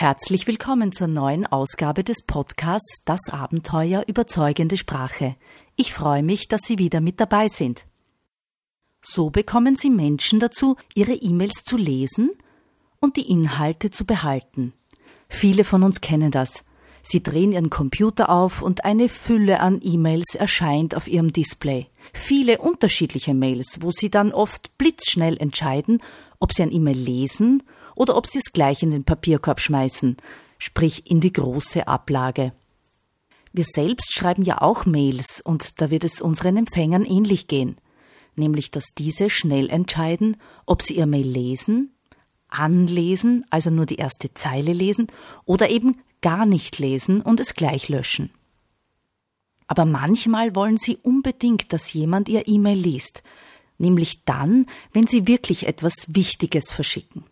Herzlich willkommen zur neuen Ausgabe des Podcasts Das Abenteuer überzeugende Sprache. Ich freue mich, dass Sie wieder mit dabei sind. So bekommen Sie Menschen dazu, ihre E-Mails zu lesen und die Inhalte zu behalten. Viele von uns kennen das. Sie drehen ihren Computer auf und eine Fülle an E-Mails erscheint auf ihrem Display. Viele unterschiedliche Mails, wo sie dann oft blitzschnell entscheiden, ob sie ein E-Mail lesen oder ob sie es gleich in den Papierkorb schmeißen, sprich in die große Ablage. Wir selbst schreiben ja auch Mails und da wird es unseren Empfängern ähnlich gehen, nämlich dass diese schnell entscheiden, ob sie ihr Mail lesen, anlesen, also nur die erste Zeile lesen, oder eben gar nicht lesen und es gleich löschen. Aber manchmal wollen sie unbedingt, dass jemand ihr E-Mail liest, nämlich dann, wenn sie wirklich etwas Wichtiges verschicken.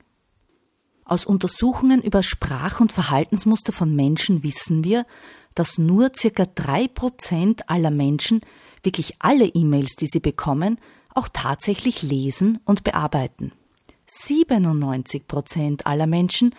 Aus Untersuchungen über Sprach- und Verhaltensmuster von Menschen wissen wir, dass nur circa drei Prozent aller Menschen wirklich alle E-Mails, die sie bekommen, auch tatsächlich lesen und bearbeiten. 97 Prozent aller Menschen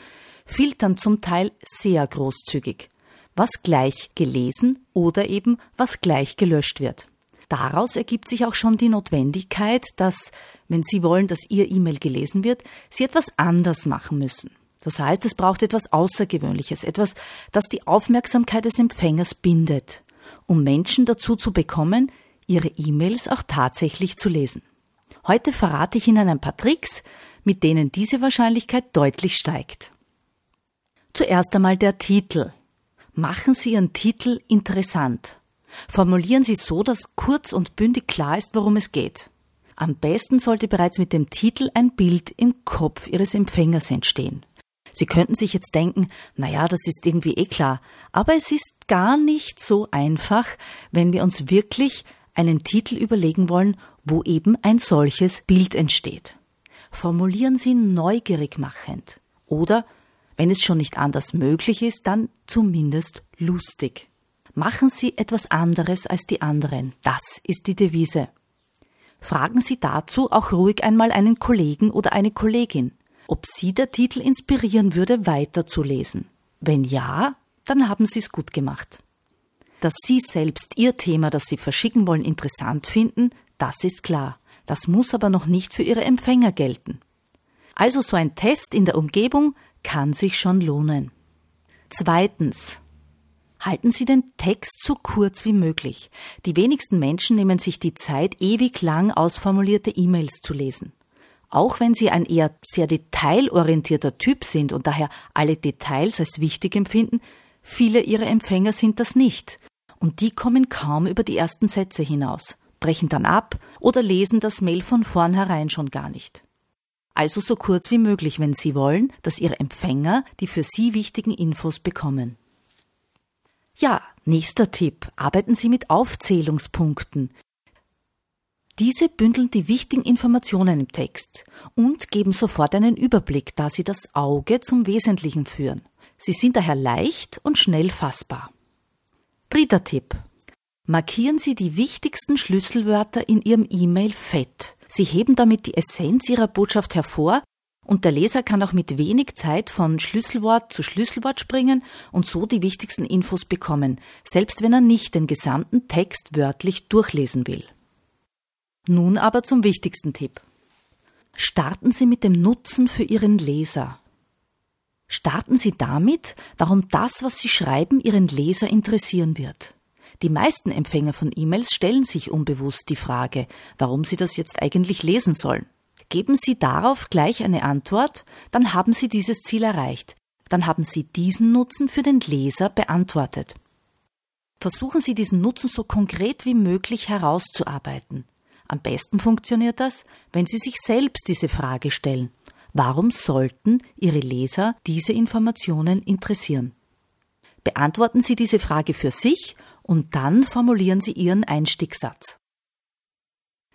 filtern zum Teil sehr großzügig, was gleich gelesen oder eben was gleich gelöscht wird. Daraus ergibt sich auch schon die Notwendigkeit, dass wenn Sie wollen, dass Ihr E-Mail gelesen wird, Sie etwas anders machen müssen. Das heißt, es braucht etwas Außergewöhnliches, etwas, das die Aufmerksamkeit des Empfängers bindet, um Menschen dazu zu bekommen, ihre E-Mails auch tatsächlich zu lesen. Heute verrate ich Ihnen ein paar Tricks, mit denen diese Wahrscheinlichkeit deutlich steigt. Zuerst einmal der Titel. Machen Sie Ihren Titel interessant. Formulieren Sie so, dass kurz und bündig klar ist, worum es geht. Am besten sollte bereits mit dem Titel ein Bild im Kopf Ihres Empfängers entstehen. Sie könnten sich jetzt denken, na ja, das ist irgendwie eh klar. Aber es ist gar nicht so einfach, wenn wir uns wirklich einen Titel überlegen wollen, wo eben ein solches Bild entsteht. Formulieren Sie neugierig machend. Oder, wenn es schon nicht anders möglich ist, dann zumindest lustig. Machen Sie etwas anderes als die anderen. Das ist die Devise. Fragen Sie dazu auch ruhig einmal einen Kollegen oder eine Kollegin, ob Sie der Titel inspirieren würde, weiterzulesen. Wenn ja, dann haben Sie es gut gemacht. Dass Sie selbst Ihr Thema, das Sie verschicken wollen, interessant finden, das ist klar. Das muss aber noch nicht für Ihre Empfänger gelten. Also so ein Test in der Umgebung kann sich schon lohnen. Zweitens. Halten Sie den Text so kurz wie möglich. Die wenigsten Menschen nehmen sich die Zeit, ewig lang ausformulierte E-Mails zu lesen. Auch wenn Sie ein eher sehr detailorientierter Typ sind und daher alle Details als wichtig empfinden, viele Ihrer Empfänger sind das nicht. Und die kommen kaum über die ersten Sätze hinaus, brechen dann ab oder lesen das Mail von vornherein schon gar nicht. Also so kurz wie möglich, wenn Sie wollen, dass Ihre Empfänger die für Sie wichtigen Infos bekommen. Ja, nächster Tipp. Arbeiten Sie mit Aufzählungspunkten. Diese bündeln die wichtigen Informationen im Text und geben sofort einen Überblick, da sie das Auge zum Wesentlichen führen. Sie sind daher leicht und schnell fassbar. Dritter Tipp. Markieren Sie die wichtigsten Schlüsselwörter in Ihrem E-Mail fett. Sie heben damit die Essenz Ihrer Botschaft hervor und der Leser kann auch mit wenig Zeit von Schlüsselwort zu Schlüsselwort springen und so die wichtigsten Infos bekommen, selbst wenn er nicht den gesamten Text wörtlich durchlesen will. Nun aber zum wichtigsten Tipp. Starten Sie mit dem Nutzen für Ihren Leser. Starten Sie damit, warum das, was Sie schreiben, Ihren Leser interessieren wird. Die meisten Empfänger von E-Mails stellen sich unbewusst die Frage, warum sie das jetzt eigentlich lesen sollen. Geben Sie darauf gleich eine Antwort, dann haben Sie dieses Ziel erreicht. Dann haben Sie diesen Nutzen für den Leser beantwortet. Versuchen Sie diesen Nutzen so konkret wie möglich herauszuarbeiten. Am besten funktioniert das, wenn Sie sich selbst diese Frage stellen. Warum sollten Ihre Leser diese Informationen interessieren? Beantworten Sie diese Frage für sich und dann formulieren Sie Ihren Einstiegssatz.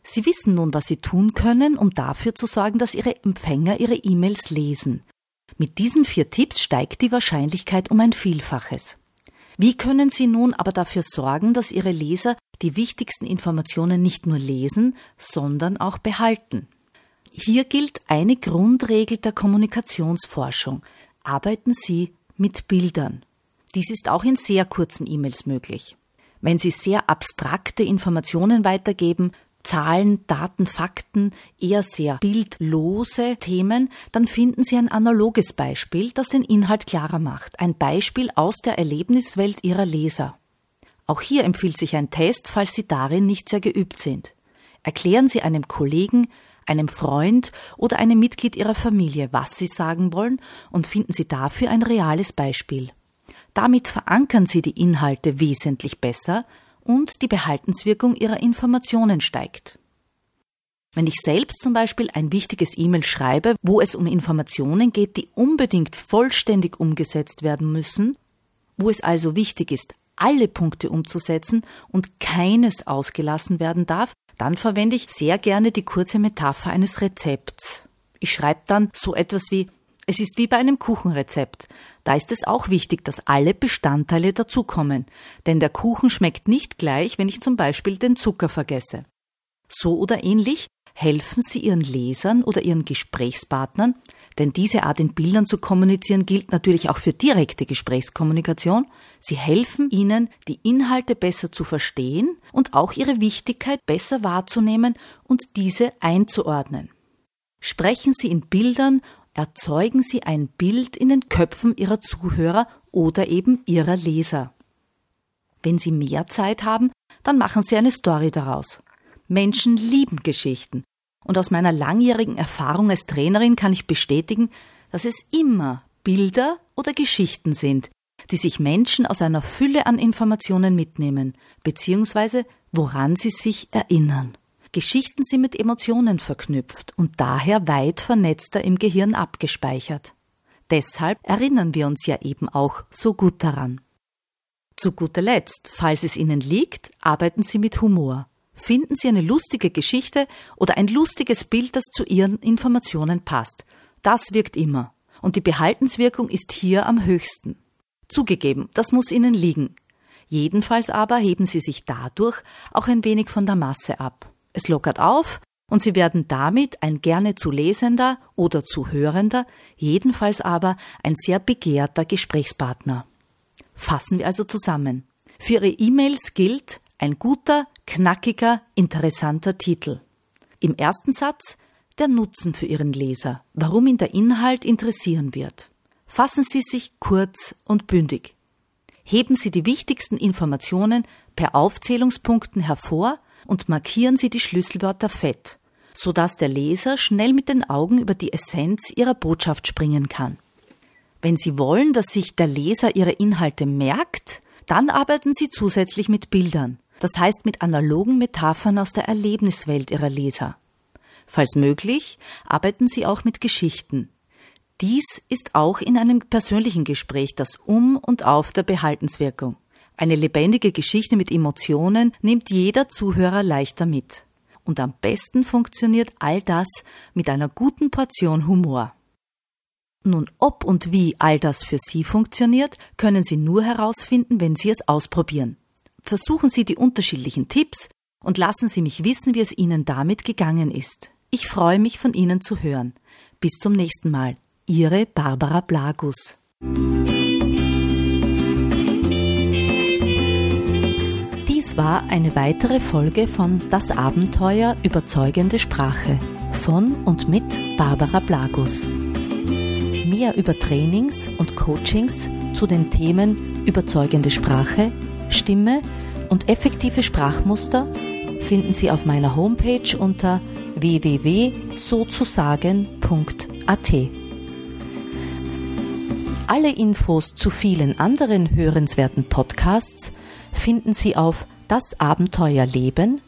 Sie wissen nun, was Sie tun können, um dafür zu sorgen, dass Ihre Empfänger Ihre E-Mails lesen. Mit diesen vier Tipps steigt die Wahrscheinlichkeit um ein Vielfaches. Wie können Sie nun aber dafür sorgen, dass Ihre Leser die wichtigsten Informationen nicht nur lesen, sondern auch behalten? Hier gilt eine Grundregel der Kommunikationsforschung. Arbeiten Sie mit Bildern. Dies ist auch in sehr kurzen E-Mails möglich. Wenn Sie sehr abstrakte Informationen weitergeben, Zahlen, Daten, Fakten, eher sehr bildlose Themen, dann finden Sie ein analoges Beispiel, das den Inhalt klarer macht. Ein Beispiel aus der Erlebniswelt Ihrer Leser. Auch hier empfiehlt sich ein Test, falls Sie darin nicht sehr geübt sind. Erklären Sie einem Kollegen, einem Freund oder einem Mitglied Ihrer Familie, was Sie sagen wollen und finden Sie dafür ein reales Beispiel. Damit verankern Sie die Inhalte wesentlich besser, und die Behaltenswirkung ihrer Informationen steigt. Wenn ich selbst zum Beispiel ein wichtiges E-Mail schreibe, wo es um Informationen geht, die unbedingt vollständig umgesetzt werden müssen, wo es also wichtig ist, alle Punkte umzusetzen und keines ausgelassen werden darf, dann verwende ich sehr gerne die kurze Metapher eines Rezepts. Ich schreibe dann so etwas wie es ist wie bei einem Kuchenrezept. Da ist es auch wichtig, dass alle Bestandteile dazukommen, denn der Kuchen schmeckt nicht gleich, wenn ich zum Beispiel den Zucker vergesse. So oder ähnlich helfen Sie Ihren Lesern oder Ihren Gesprächspartnern, denn diese Art in Bildern zu kommunizieren gilt natürlich auch für direkte Gesprächskommunikation. Sie helfen Ihnen, die Inhalte besser zu verstehen und auch ihre Wichtigkeit besser wahrzunehmen und diese einzuordnen. Sprechen Sie in Bildern erzeugen sie ein Bild in den Köpfen ihrer Zuhörer oder eben ihrer Leser. Wenn sie mehr Zeit haben, dann machen sie eine Story daraus. Menschen lieben Geschichten. Und aus meiner langjährigen Erfahrung als Trainerin kann ich bestätigen, dass es immer Bilder oder Geschichten sind, die sich Menschen aus einer Fülle an Informationen mitnehmen, beziehungsweise woran sie sich erinnern. Geschichten sind mit Emotionen verknüpft und daher weit vernetzter im Gehirn abgespeichert. Deshalb erinnern wir uns ja eben auch so gut daran. Zu guter Letzt, falls es Ihnen liegt, arbeiten Sie mit Humor. Finden Sie eine lustige Geschichte oder ein lustiges Bild, das zu Ihren Informationen passt. Das wirkt immer. Und die Behaltenswirkung ist hier am höchsten. Zugegeben, das muss Ihnen liegen. Jedenfalls aber heben Sie sich dadurch auch ein wenig von der Masse ab. Es lockert auf und Sie werden damit ein gerne zu lesender oder zu hörender, jedenfalls aber ein sehr begehrter Gesprächspartner. Fassen wir also zusammen. Für Ihre E-Mails gilt ein guter, knackiger, interessanter Titel. Im ersten Satz der Nutzen für Ihren Leser, warum ihn der Inhalt interessieren wird. Fassen Sie sich kurz und bündig. Heben Sie die wichtigsten Informationen per Aufzählungspunkten hervor und markieren Sie die Schlüsselwörter fett, sodass der Leser schnell mit den Augen über die Essenz Ihrer Botschaft springen kann. Wenn Sie wollen, dass sich der Leser Ihre Inhalte merkt, dann arbeiten Sie zusätzlich mit Bildern, das heißt mit analogen Metaphern aus der Erlebniswelt Ihrer Leser. Falls möglich, arbeiten Sie auch mit Geschichten. Dies ist auch in einem persönlichen Gespräch das Um und Auf der Behaltenswirkung. Eine lebendige Geschichte mit Emotionen nimmt jeder Zuhörer leichter mit. Und am besten funktioniert all das mit einer guten Portion Humor. Nun, ob und wie all das für Sie funktioniert, können Sie nur herausfinden, wenn Sie es ausprobieren. Versuchen Sie die unterschiedlichen Tipps und lassen Sie mich wissen, wie es Ihnen damit gegangen ist. Ich freue mich, von Ihnen zu hören. Bis zum nächsten Mal. Ihre Barbara Blagus. War eine weitere Folge von Das Abenteuer überzeugende Sprache von und mit Barbara Blagus. Mehr über Trainings und Coachings zu den Themen überzeugende Sprache, Stimme und effektive Sprachmuster finden Sie auf meiner Homepage unter www.sozusagen.at. Alle Infos zu vielen anderen hörenswerten Podcasts finden Sie auf das Abenteuerleben,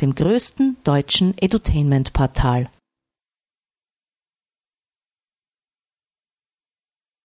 dem größten deutschen Edutainment-Portal.